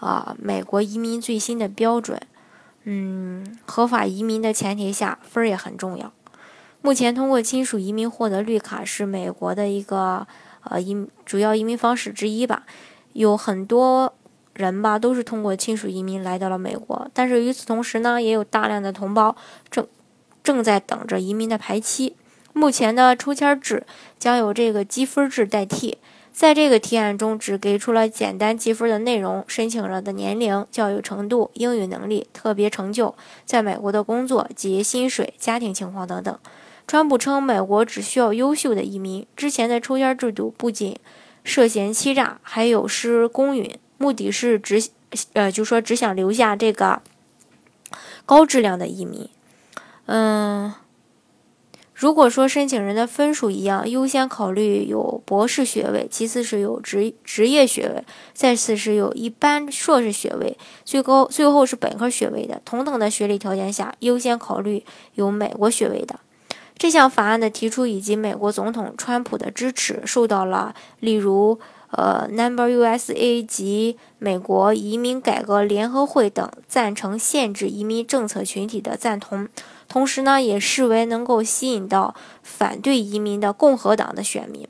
啊，美国移民最新的标准，嗯，合法移民的前提下，分儿也很重要。目前通过亲属移民获得绿卡是美国的一个呃移主要移民方式之一吧。有很多人吧都是通过亲属移民来到了美国，但是与此同时呢，也有大量的同胞正正在等着移民的排期。目前的抽签制将由这个积分制代替。在这个提案中，只给出了简单积分的内容：申请人的年龄、教育程度、英语能力、特别成就、在美国的工作及薪水、家庭情况等等。川普称，美国只需要优秀的移民。之前的抽签制度不仅涉嫌欺诈，还有失公允，目的是只呃，就说只想留下这个高质量的移民。嗯。如果说申请人的分数一样，优先考虑有博士学位，其次是有职职业学位，再次是有一般硕士学位，最高最后是本科学位的。同等的学历条件下，优先考虑有美国学位的。这项法案的提出以及美国总统川普的支持，受到了例如呃 Number USA 及美国移民改革联合会等赞成限制移民政策群体的赞同。同时呢，也视为能够吸引到反对移民的共和党的选民。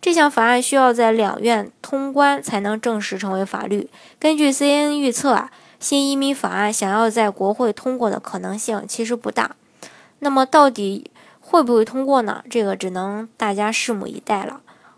这项法案需要在两院通关才能正式成为法律。根据 CNN 预测啊，新移民法案想要在国会通过的可能性其实不大。那么到底会不会通过呢？这个只能大家拭目以待了。